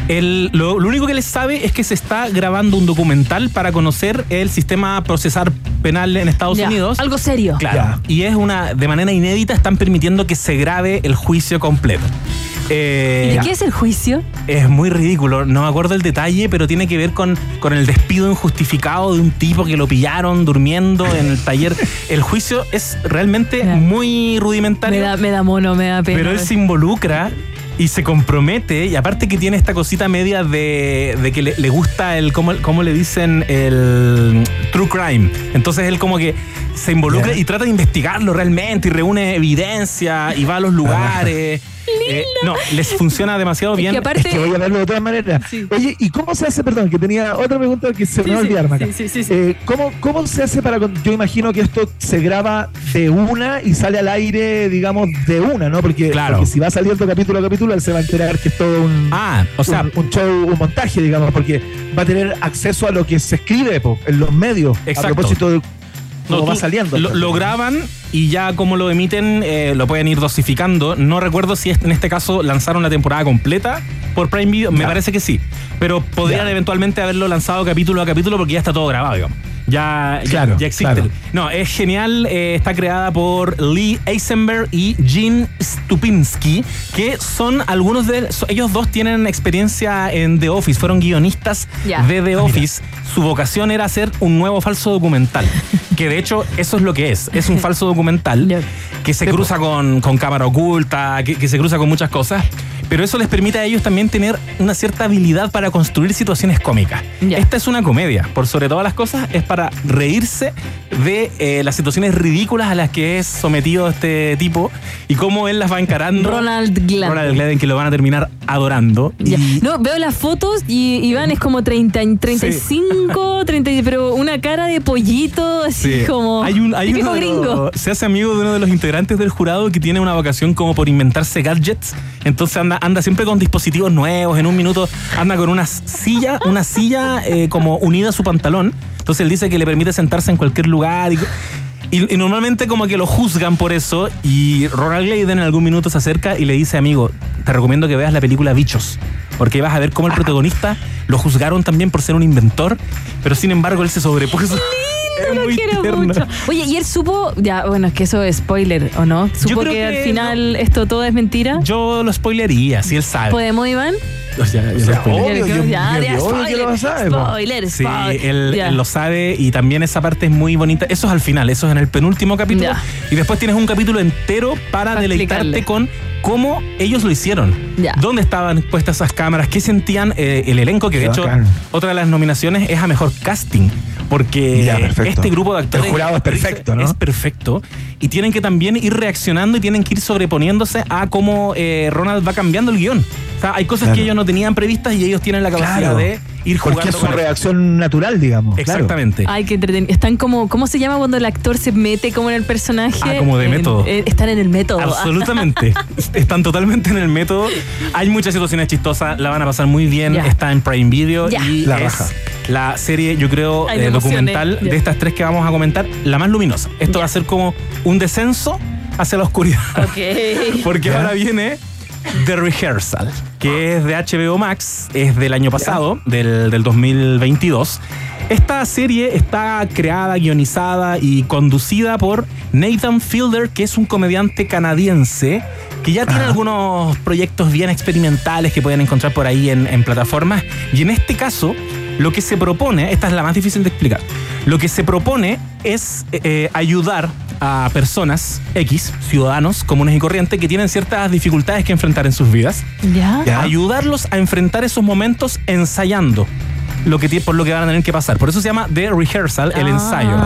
El- lo, lo único que les sabe es que se está grabando un documental para conocer el sistema procesar penal en Estados Unidos. Algo serio. Claro. Y es una, de manera inédita, están permitiendo que se grabe el juicio completo. Eh, ¿Y de qué es el juicio? Es muy ridículo, no me acuerdo el detalle, pero tiene que ver con, con el despido injustificado de un tipo que lo pillaron durmiendo en el taller. El juicio es realmente muy Me rudimentario. da, me da mono, me da pena. Pero él se involucra y se compromete, y aparte que tiene esta cosita media de, de que le, le gusta el, ¿cómo, cómo le dicen? El true crime. Entonces él como que se involucra y trata de investigarlo realmente y reúne evidencia y va a los lugares. Eh, no, les funciona demasiado bien. que aparte- Es que voy a verlo de todas maneras. Oye, ¿y cómo se hace? Perdón, que tenía otra pregunta que se me va a Sí, olvidar, Maca. sí, sí, sí, sí. Eh, ¿cómo, ¿Cómo se hace para.? con- Yo imagino que esto se graba de una y sale al aire, digamos, de una, ¿no? Porque, Claro. porque si va saliendo capítulo a capítulo, él se va a enterar que es todo un. Ah, o sea, un, un show, un montaje, digamos, porque va a tener acceso a lo que se escribe po, en los medios. Exacto. A propósito de No, cómo va tú saliendo. Lo, lo graban y ya como lo emiten, eh, lo pueden ir dosificando. No recuerdo si en este caso lanzaron la temporada completa por Prime Video. Me Ya. parece que sí. Pero podrían Ya. eventualmente haberlo lanzado capítulo a capítulo porque ya está todo grabado, digamos. Ya, Claro, ya, existe. claro. No, es genial. eh, está creada por Lee Eisenberg y Gene Stupinski, que son algunos de so- ellos dos tienen experiencia en The Office, fueron guionistas de The Ah, Office. Su vocación era hacer un nuevo falso documental, <laughs> que de hecho eso es lo que es, es un falso documental que se cruza con, con cámara oculta, que, que se cruza con muchas cosas, pero eso les permite a ellos también tener una cierta habilidad para construir situaciones cómicas. Esta es una comedia, por sobre todas las cosas, es para reírse de eh, las situaciones ridículas a las que es sometido este tipo y cómo él las va encarando. Ronald Gladen. Ronald Gladen, que lo van a terminar adorando. Y- No, veo las fotos y Iván es como 30, 35, 30, pero una cara de pollito, así Sí. como hay un, hay típico uno de los- gringo. se hace amigo de uno de los integrantes del jurado que tiene una vocación como por inventarse gadgets. Entonces anda, anda siempre con dispositivos nuevos. En un minuto anda con una silla, una silla eh, como unida a su pantalón. Entonces él dice que le permite sentarse en cualquier lugar. Y, y- y normalmente como que lo juzgan por eso. Y Ronald Gladen en algún minuto se acerca y le dice, amigo, te recomiendo que veas la película Bichos. Porque vas a ver cómo el protagonista lo juzgaron también por ser un inventor. Pero sin embargo él se sobrepuso. Es Lo muy quiero tierno. mucho. Oye, y él supo, ya, bueno, es que eso es spoiler, ¿o no? Supo que, que al final esto todo es mentira. Yo lo spoilería, si él sabe. ¿Podemos, Iván? O sea, obvio, yo- ya, yo- ya, obvio que lo spoiler, sabe, po. spoiler, Sí, spoiler. él, lo sabe y también esa parte es muy bonita. Eso es al final, eso es en el penúltimo capítulo. Ya. Y después tienes un capítulo entero para Para deleitarte explicarle. con cómo ellos lo hicieron. Ya. ¿Dónde estaban puestas esas cámaras? ¿Qué sentían eh, el elenco? Que de hecho, otra de las nominaciones es a mejor casting. Porque Ya, este grupo de actores. El jurado es perfecto, ¿no? Es perfecto. Y tienen que también ir reaccionando y tienen que ir sobreponiéndose a cómo eh, Ronald va cambiando el guion. Está, hay cosas Claro. que ellos no tenían previstas y ellos tienen la capacidad Claro. de ir jugando Porque es su reacción natural, digamos. claro. Exactamente. Ay, qué entretenido. Están como, ¿cómo se llama cuando el actor se mete como en el personaje? Ah, como de En- método. eh, están en el método. Absolutamente. <laughs> Están totalmente en el método. Hay muchas situaciones chistosas, la van a pasar muy bien. Está en Prime Video y La es raja. la serie, yo creo, Ay, eh, documental de estas tres que vamos a comentar, la más luminosa. Esto va a ser como un descenso hacia la oscuridad. Ok. <laughs> Porque ahora viene The Rehearsal, que es de HBO Max, es del año pasado, del, del 2022. Esta serie está creada, guionizada y conducida por Nathan Fielder, que es un comediante canadiense que ya tiene algunos proyectos bien experimentales que pueden encontrar por ahí en, en plataformas. Y en este caso, lo que se propone, esta es la más difícil de explicar, lo que se propone es eh, ayudar a personas X, ciudadanos comunes y corrientes, que tienen ciertas dificultades que enfrentar en sus vidas, ¿Ya? Ya. ayudarlos a enfrentar esos momentos ensayando. Lo que, por lo que van a tener que pasar. Por eso se llama The Rehearsal, el Ah, ensayo.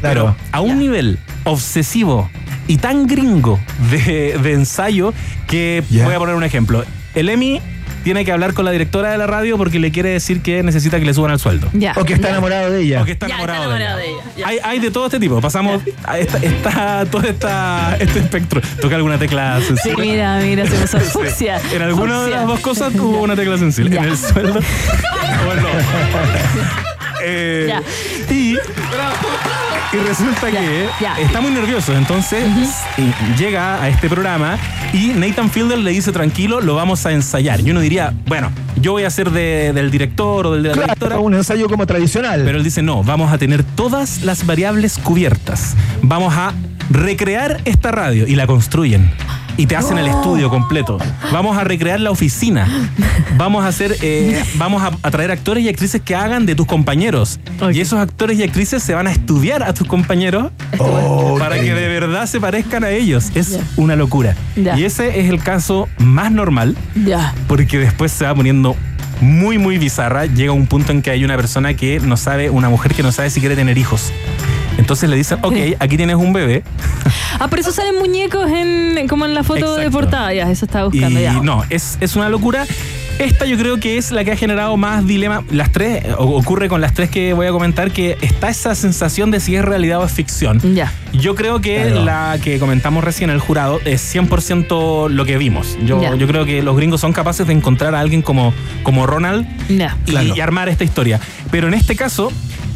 Pero a un nivel obsesivo y tan gringo de, de ensayo que Ya. voy a poner un ejemplo. El Emmy tiene que hablar con la directora de la radio porque le quiere decir que necesita que le suban el sueldo. Ya. O que está Ya. enamorado de ella. O que está Ya, enamorado, está de ella. de ella. Ya. Hay, hay de todo este tipo. Pasamos. a esta- todo esta, este espectro. Toca alguna tecla Sí, sensible. mira, mira, se puso fucsia. En alguna de las dos cosas tuvo una tecla sensible. En el sueldo. <laughs> bueno. <laughs> Eh, Ya. Y. Y resulta Ya, que ya. está muy nervioso, entonces llega a este programa y Nathan Fielder le dice tranquilo, lo vamos a ensayar. Y uno diría, bueno, yo voy a ser de- del director o del de la directora. Claro, un ensayo como tradicional. Pero él dice, no, vamos a tener todas las variables cubiertas. Vamos a recrear esta radio y la construyen. Y te hacen el estudio completo. Vamos a recrear la oficina. Vamos a hacer, eh, <laughs> vamos a, a traer actores y actrices que hagan de tus compañeros. Y esos actores y actrices se van a estudiar a tus compañeros Oh, para que de verdad se parezcan a ellos. Es una locura. Y ese es el caso más normal Ya. porque después se va poniendo muy, muy bizarra. Llega un punto en que hay una persona que no sabe, una mujer que no sabe si quiere tener hijos. Entonces le dicen, ok, aquí tienes un bebé. Ah, por eso salen muñecos en, como en la foto de portada. Ya, eso estaba Y buscando. ya. no, es, es una locura. Esta yo creo que es la que ha generado más dilema. Las tres, ocurre con las tres que voy a comentar, que está esa sensación de si es realidad o es ficción. Ya. Yo creo que Claro. la que comentamos recién, el jurado, es 100% lo que vimos. Yo, Ya. yo creo que los gringos son capaces de encontrar a alguien como, como Ronald Ya. y, Claro. y armar esta historia. Pero en este caso,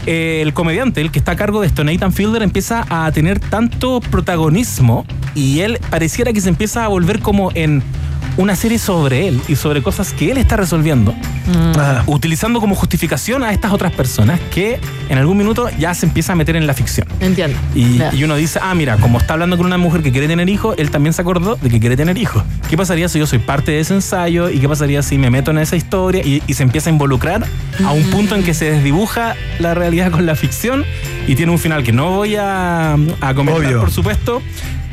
el comediante, el que está a cargo de esto, Nathan Fielder, empieza a tener tanto protagonismo y él pareciera que se empieza a volver como en una serie sobre él y sobre cosas que él está resolviendo, Ah, utilizando como justificación a estas otras personas que en algún minuto ya se empieza a meter en la ficción. Entiendo. Y, Ya. y uno dice, ah, mira, como está hablando con una mujer que quiere tener hijos, él también se acordó de que quiere tener hijos. ¿Qué pasaría si yo soy parte de ese ensayo? ¿Y qué pasaría si me meto en esa historia? Y, y se empieza a involucrar a un punto en que se desdibuja la realidad con la ficción y tiene un final que no voy a, a comentar, Obvio. por supuesto,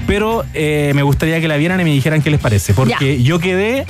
pero eh, me gustaría que la vieran y me dijeran qué les parece. Porque yo quedé...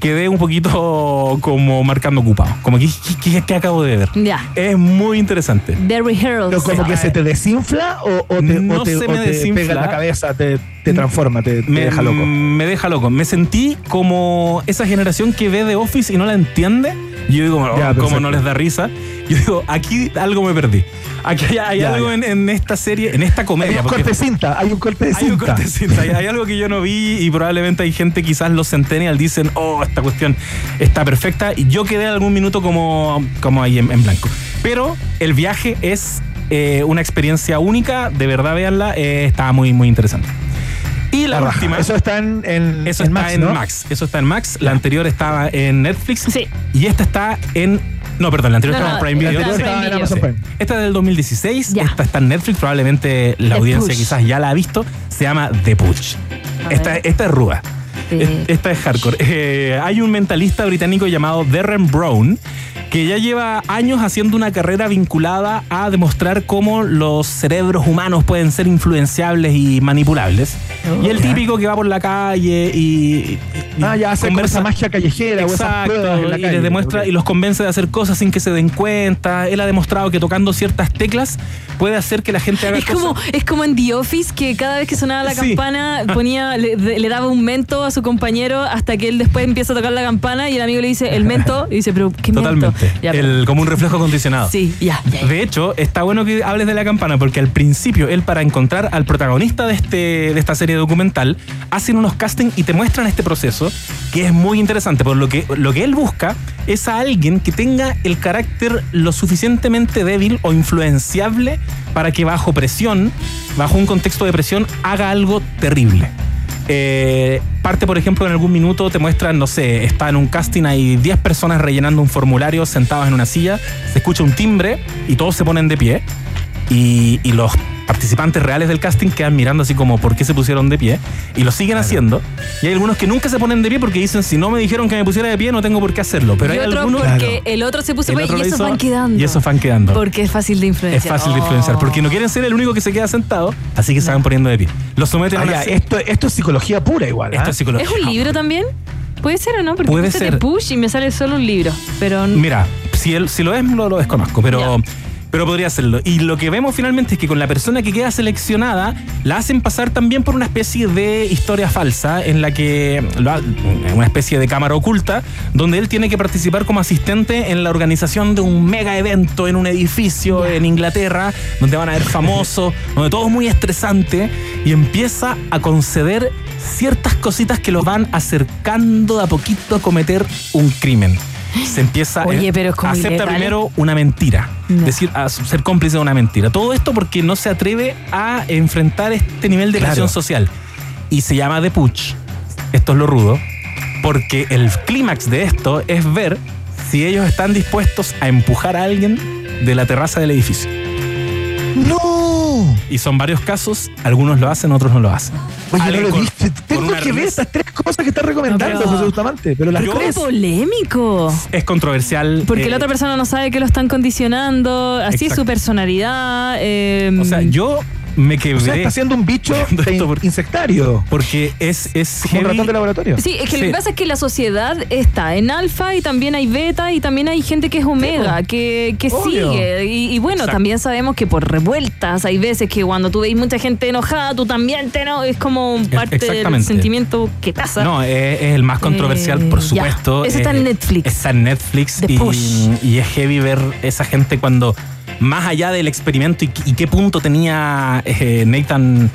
Quedé un poquito como marcando ocupado. Como que, ¿qué, qué- qué acabo de ver? Ya. Es muy interesante. The Rehearsal. pero como que se te desinfla o, o te, No o te- se o me te desinfla. pega en la cabeza, te, te transforma, te, te me deja loco. Me deja loco. Me sentí como esa generación que ve The Office y no la entiende. Yo digo, oh, Ya, ¿cómo perfecto. no les da risa? Yo digo, aquí algo me perdí. Aquí hay, hay Ya, algo ya. En, en esta serie, en esta Hay comedia. un porque- corte de cinta, hay un corte de hay un cinta. corte de cinta, hay, hay algo que yo no vi y probablemente hay gente, quizás los centennials dicen, oh, esta cuestión está perfecta. Y yo quedé algún minuto como, como ahí en, en blanco. Pero el viaje es eh, una experiencia única, de verdad, véanla, eh, está muy, muy interesante. Y la, La última. Eso está en, en, Eso en está Max, en ¿no? Max. Eso está en Max. La anterior estaba en Netflix. Sí. Y esta está en. No, perdón, la anterior No, estaba en Prime la Video. anterior estaba en Amazon Sí. Prime. Esta es del 2016. Ya. Esta está en Netflix. Probablemente la The audiencia Push. quizás ya la ha visto. Se llama The Push. A Esta, esta es ruda. Sí. Es- Esta es hardcore. Eh, hay un mentalista británico llamado Darren Brown que ya lleva años haciendo una carrera vinculada a demostrar cómo los cerebros humanos pueden ser influenciables y manipulables. y el típico que va por la calle y, y- Ah, ya hace como esa magia callejera o esas Exacto, en la y calle. les demuestra Ok. y los convence de hacer cosas sin que se den cuenta. Él ha demostrado que tocando ciertas teclas puede hacer que la gente haga Es cosas. como, es como en The Office que cada vez que sonaba la Sí. campana ponía, le, le daba un mento a su compañero hasta que él después empieza a tocar la campana y el amigo le dice el mento y dice, pero ¿qué mento? Totalmente. Ya, El- como un reflejo acondicionado. Sí, ya. ya. De hecho, está bueno que hables de la campana porque al principio él para encontrar al protagonista de, este, de esta serie documental hacen unos castings y te muestran este proceso que es muy interesante. Por lo que lo que él busca es a alguien que tenga el carácter lo suficientemente débil o influenciable para que bajo presión, bajo un contexto de presión, haga algo terrible. Eh, parte, por ejemplo, en algún minuto te muestran, no sé, está en un casting, hay 10 personas rellenando un formulario sentados en una silla, se escucha un timbre y todos se ponen de pie. Y los participantes reales del casting quedan mirando así como por qué se pusieron de pie y lo siguen haciendo. Y hay algunos que nunca se ponen de pie porque dicen, si no me dijeron que me pusiera de pie, no tengo por qué hacerlo. Pero y hay otro algunos... porque el otro se puso pues, otro y lo esos hizo, van quedando. Y esos van quedando. Porque es fácil de Es influenciar. fácil de influenciar, porque no quieren ser el único que se queda sentado, así que se van poniendo de pie. Los someten Ah, a una ya, se- esto, esto es psicología pura igual. Esto ¿ah? es psicología. ¿Es un libro también? ¿Puede ser o no? Porque Puede de ser. push y me sale solo un libro. Pero Mira, si, él, si lo es, lo, lo desconozco, pero, pero podría hacerlo. Y lo que vemos finalmente es que con la persona que queda seleccionada, la hacen pasar también por una especie de historia falsa, en la que, ha- una especie de cámara oculta, donde él tiene que participar como asistente en la organización de un mega evento en un edificio en Inglaterra, donde van a ver famosos, <laughs> donde todo es muy estresante, y empieza a conceder ciertas cositas que lo van acercando de a poquito a cometer un crimen. Se empieza Oye, pero es como acepta ilegal. primero una mentira, No. decir a ser cómplice de una mentira. Todo esto porque no se atreve a enfrentar este nivel de Claro. presión social y se llama The Puch. Esto es lo rudo, porque el clímax de esto es ver si ellos están dispuestos a empujar a alguien de la terraza del edificio. ¡No! Y son varios casos, algunos lo hacen, otros no lo hacen. Oye, no lo con- viste. Tengo que ver estas tres cosas que estás recomendando, No, pero- José Bustamante. Pero las Yo- ¡Qué tres. polémico! Es controversial. Porque eh, la otra persona no sabe que lo están condicionando, así es su personalidad. eh, O sea, yo me quebré. O sea, está siendo un bicho <laughs> de por- insectario. Porque es, es Como un ratón de laboratorio. Sí, es que lo que pasa es que la sociedad está en alfa y también hay beta y también hay gente que es omega, que, que Obvio. sigue. Y, y bueno, Exacto. también sabemos que por revueltas hay veces que cuando tú veis mucha gente enojada, tú también te no, es como parte del sentimiento que pasa. No, es, es el más controversial, Eh, por ya. supuesto. Ese está en Netflix. Está en Netflix The y, Push. y es heavy ver esa gente cuando, más allá del experimento y, y qué punto tenía eh, Nathan,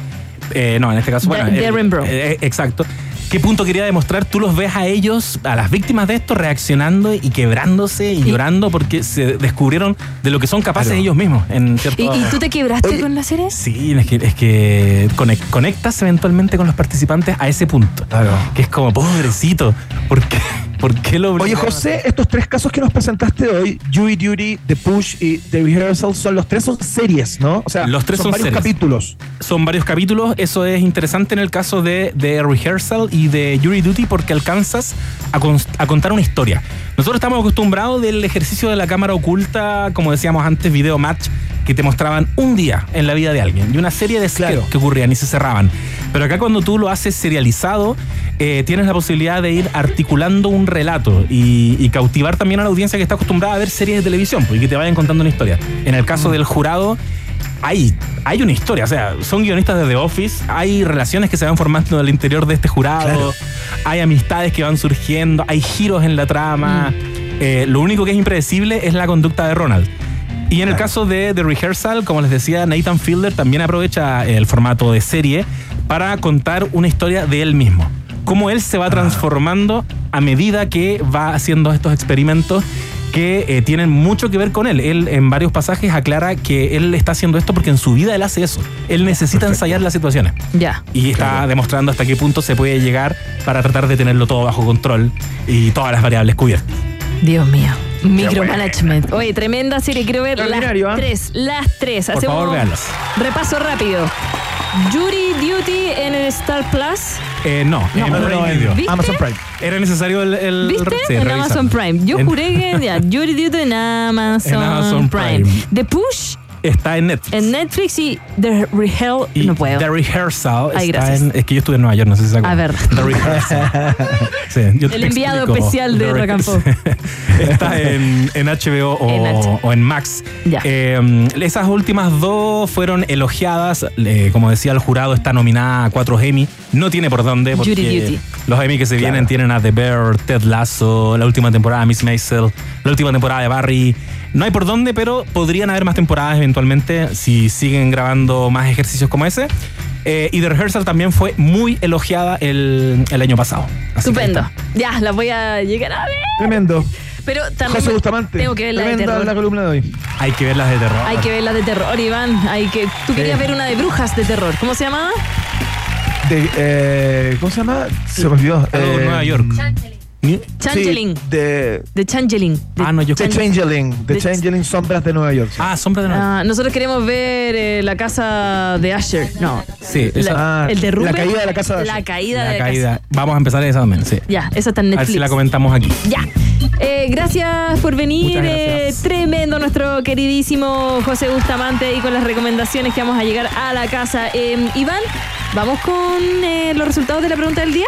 eh, no, en este caso, bueno, Da- eh, Darren Brown. eh, exacto. ¿Qué punto quería demostrar? Tú los ves a ellos, a las víctimas de esto, reaccionando y quebrándose y, llorando porque se descubrieron de lo que son capaces Claro. ellos mismos. En cierto ¿Y, y tú te quebraste con la serie? Sí, es que, es que conec- conectas eventualmente con los participantes a ese punto. Claro. Que es como, pobrecito, ¿por qué, ¿por qué lo Oye, José, estos tres casos que nos presentaste hoy, Jury Duty, The Push y The Rehearsal, son los tres son series, ¿no? O sea, Los tres son varios series. capítulos. Son varios capítulos, eso es interesante en el caso de, de Rehearsal y de Jury Duty porque alcanzas a, contar una historia. Nosotros estamos acostumbrados del ejercicio de la cámara oculta, como decíamos antes, video match, que te mostraban un día en la vida de alguien y una serie de Claro. que ocurrían y se cerraban. Pero acá cuando tú lo haces serializado, eh, tienes la posibilidad de ir articulando un relato y, y cautivar también a la audiencia que está acostumbrada a ver series de televisión pues, y que te vayan contando una historia. En el caso del jurado, hay, hay una historia, o sea, son guionistas de The Office, hay relaciones que se van formando al interior de este jurado, Claro. hay amistades que van surgiendo, hay giros en la trama. Eh, lo único que es impredecible es la conducta de Ronald. Y en el caso de The Rehearsal, como les decía, Nathan Fielder también aprovecha el formato de serie para contar una historia de él mismo. Cómo él se va transformando a medida que va haciendo estos experimentos que eh, tienen mucho que ver con él. Él en varios pasajes aclara que él está haciendo esto porque en su vida él hace eso. Él necesita ensayar las situaciones. Ya. Y está demostrando hasta qué punto se puede llegar para tratar de tenerlo todo bajo control y todas las variables cubiertas. Dios mío. Micromanagement. Oye, tremenda serie. Quiero ver las ¿ah? tres. Las tres. Por Hacemos favor, véanlas. repaso rápido. Jury Duty en el Star Plus. Eh, no, No, en no, Prime Video. ¿Viste? Amazon Prime. Era necesario el. el- ¿Viste? sí, en. Amazon Prime. Yo juré que ya, Jury Duty en <laughs> Amazon, En Amazon Prime. Prime. The Push Está en Netflix. En Netflix y The Rehearsal. No puedo. The Rehearsal Ay, está gracias. en. Es que yo estuve en Nueva York, no sé si se acuerdan. A ver. The Rehearsal. <laughs> Sí, yo El te enviado explico. especial de Pop. <laughs> Está en, en HBO o En H. o en Max. Eh, esas últimas dos fueron elogiadas. Eh, como decía el jurado, está nominada a cuatro Emmy. No tiene por dónde. Porque Judy Duty. Los Emmy que se vienen tienen a The Bear, Ted Lasso, la última temporada de Miss Maisel, la última temporada de Barry. No hay por dónde, pero podrían haber más temporadas eventualmente si siguen grabando más ejercicios como ese. Eh, y The Rehearsal también fue muy elogiada el, el año pasado. Así que Estupendo. Ya, la voy a llegar a ver. Tremendo. Pero también José Bustamante. tengo que ver la de terror. la columna de hoy. Hay que verlas de terror. Hay que ver la de terror, Iván. Hay que. Tú querías ver una de brujas de terror. ¿Cómo se llamaba? De, eh, ¿Cómo se llama? Se me olvidó. Eh, Nueva York. Changeling. Sí, de De Changeling. De Ah, no, yo The Changeling. The Changeling Sombras de Nueva York. sí. Ah, Sombra de Nueva York. Ah, nosotros queremos ver eh, la casa de Asher. No. Sí, La- esa- el derrumbe. la caída de la casa de La Asher. caída la de la caída. casa. Vamos a empezar esa también, sí. Ya, esa está en A ver Netflix. si la comentamos aquí. Ya. Eh, gracias por venir. Gracias. eh, tremendo nuestro queridísimo José Bustamante y con las recomendaciones que vamos a llegar a la casa. Eh, Iván, vamos con eh, los resultados de la pregunta del día.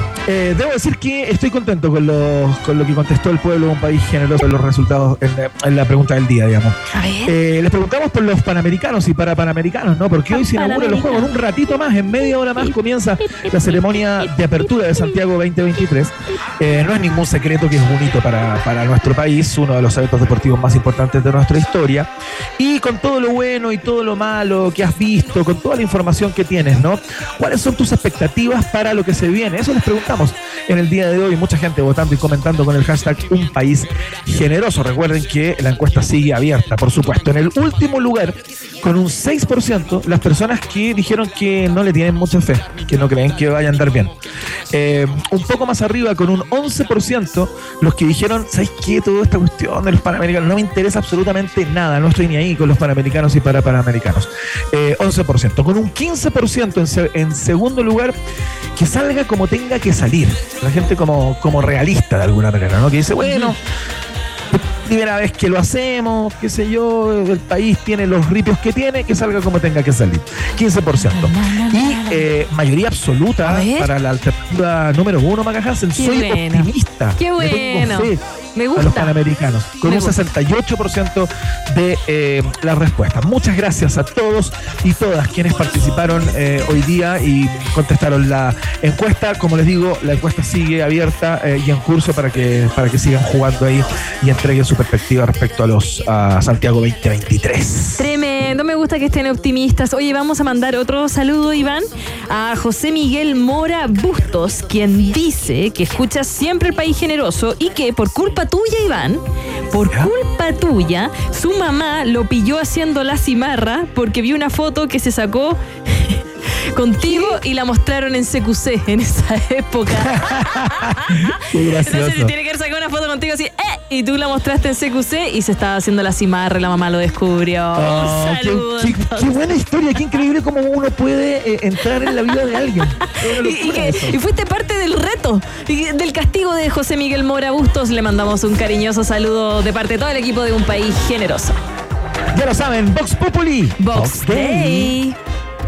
Eh, debo decir que estoy contento con, los- con lo que contestó el pueblo de un país generoso en los resultados en, la- en la pregunta del día, digamos. A ver. Eh, les preguntamos por los panamericanos y para panamericanos, ¿no? Porque hoy se inauguran los juegos. En un ratito más, en media hora más, comienza la ceremonia de apertura de Santiago 2023. Eh, no es ningún secreto que es un hito para, para nuestro país, uno de los eventos deportivos más importantes de nuestra historia. Y con todo lo bueno y todo lo malo que has visto, con toda la información que tienes, ¿no? ¿Cuáles son tus expectativas para lo que se viene? Eso les preguntamos en el día de hoy. Mucha gente votando y comentando con el hashtag Un País Generoso. Recuerden que la encuesta sigue abierta, por supuesto. En el último lugar, con un 6%, las personas que dijeron que no le tienen mucha fe, que no creen que vaya a andar bien. Eh, un poco más arriba, con un 11%, los que dijeron, ¿sabes qué? Toda esta cuestión de los panamericanos no me interesa absolutamente nada, no estoy ni ahí con los panamericanos y para panamericanos. Eh, 11%. Con un 15% en, se- en segundo lugar, que salga como tenga que salir. La gente como, como realista de alguna manera, ¿no? Que dice, bueno, primera vez que lo hacemos, qué sé yo, el país tiene los ripios que tiene, que salga como tenga que salir. 15%. Y eh, mayoría absoluta para la alternativa número uno, Maca Hansen. Qué Soy bueno. optimista. Qué bueno. fe Me A los gusta. panamericanos, con Me un gusta. 68% de eh, las respuestas. Muchas gracias a todos y todas quienes participaron eh, hoy día y contestaron la encuesta. Como les digo, la encuesta sigue abierta eh, y en curso para que, para que sigan jugando ahí y entreguen su perspectiva respecto a los a Santiago 2023. Tremendo, me gusta que estén optimistas. Oye, vamos a mandar otro saludo, Iván, a José Miguel Mora Bustos, quien dice que escucha siempre el país generoso y que por culpa tuya, Iván, por culpa tuya, su mamá lo pilló haciendo la cimarra porque vio una foto que se sacó contigo y la mostraron en CQC en esa época. <laughs> Entonces tiene que haber sacado una foto contigo así, ¡eh! Y tú la mostraste en CQC y se estaba haciendo la cimarra y la mamá lo descubrió. Oh, <laughs> Un qué- saludo. qué, qué buena historia, qué increíble cómo uno puede eh, entrar en la vida de alguien. <laughs> Que- y fuiste parte del reto y del castigo de José Miguel Mora Bustos. Le mandamos un cariñoso saludo de parte de todo el equipo de un país generoso. Ya lo saben, Vox Populi. Vox Day.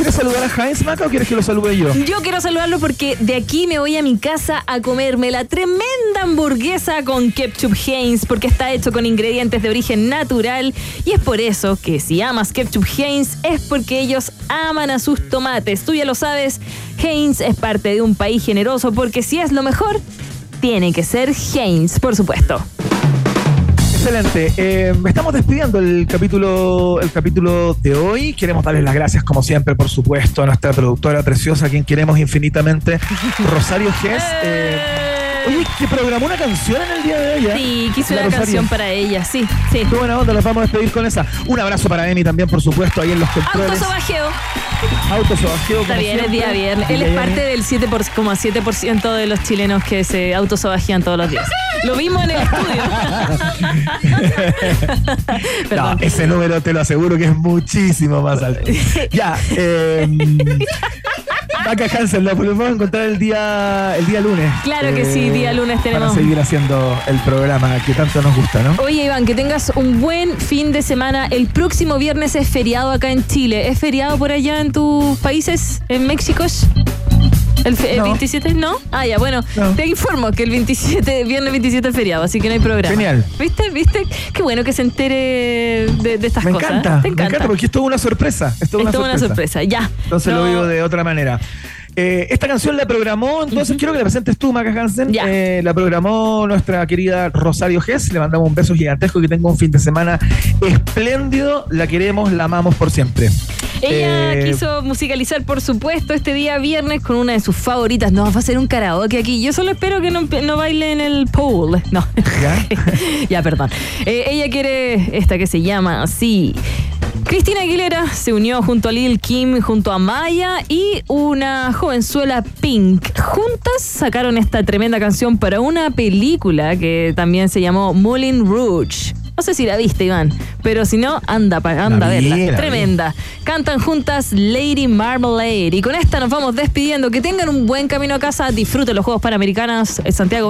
¿Quieres saludar a Heinz Maca o quieres que lo salude yo? Yo quiero saludarlo porque de aquí me voy a mi casa a comerme la tremenda hamburguesa con ketchup Heinz porque está hecho con ingredientes de origen natural y es por eso que si amas ketchup Heinz es porque ellos aman a sus tomates. Tú ya lo sabes, Heinz es parte de un país generoso porque si es lo mejor, tiene que ser Heinz, por supuesto. Excelente. Eh, estamos despidiendo el capítulo, el capítulo de hoy. Queremos darles las gracias, como siempre, por supuesto, a nuestra productora preciosa, a quien queremos infinitamente, Rosario Gess. Eh, oye, que programó una canción en el día de hoy. ¿eh? Sí, quiso una Rosario. canción para ella, sí, sí. Qué buena onda, los vamos a despedir con esa. Un abrazo para Emi también, por supuesto, ahí en los controles. Autosobajeo. Autosobajeo. Está bien, es día viernes. Él es parte del 7%, de los chilenos que se autosobajean todos los días. Lo vimos en el estudio. <laughs> No, ese número te lo aseguro que es muchísimo más alto. ya, eh, <laughs> Vaca Hansen, lo podemos encontrar el día, el día lunes. Eh, Claro que sí, día lunes tenemos- Para seguir haciendo el programa que tanto nos gusta, ¿no? Oye, Iván, que tengas un buen fin de semana. El próximo viernes es feriado acá en Chile. ¿Es feriado por allá en tus países, en México? ¿El, el 27? ¿No? Ah, ya, bueno. Te informo que el 27, viernes 27 es feriado, así que no hay programa. Genial. ¿Viste? ¿Viste? Qué bueno que se entere de, de estas Me cosas. encanta, ¿Te me encanta? encanta porque es toda una sorpresa. Es toda Es una toda una sorpresa. ya. Entonces No. lo digo de otra manera. Eh, esta canción la programó, entonces quiero que la presentes tú, Maca Hansen. Eh, la programó nuestra querida Rosario Gess. Le mandamos un beso gigantesco y que tenga un fin de semana espléndido. La queremos, la amamos por siempre. Ella Eh, quiso musicalizar, por supuesto, este día viernes con una de sus favoritas. No, va a hacer un karaoke aquí. Yo solo espero que no, no baile en el pool. No. ¿Ya? <laughs> perdón. Eh, ella quiere esta que se llama así. Cristina Aguilera se unió junto a Lil Kim, junto a Maya y una jovenzuela Pink. Juntas sacaron esta tremenda canción para una película que también se llamó Moulin Rouge. No sé si la viste, Iván, pero si no, anda, anda a verla. Tremenda. Cantan juntas Lady Marmalade. Y con esta nos vamos despidiendo. Que tengan un buen camino a casa. Disfruten los Juegos Panamericanos eh, Santiago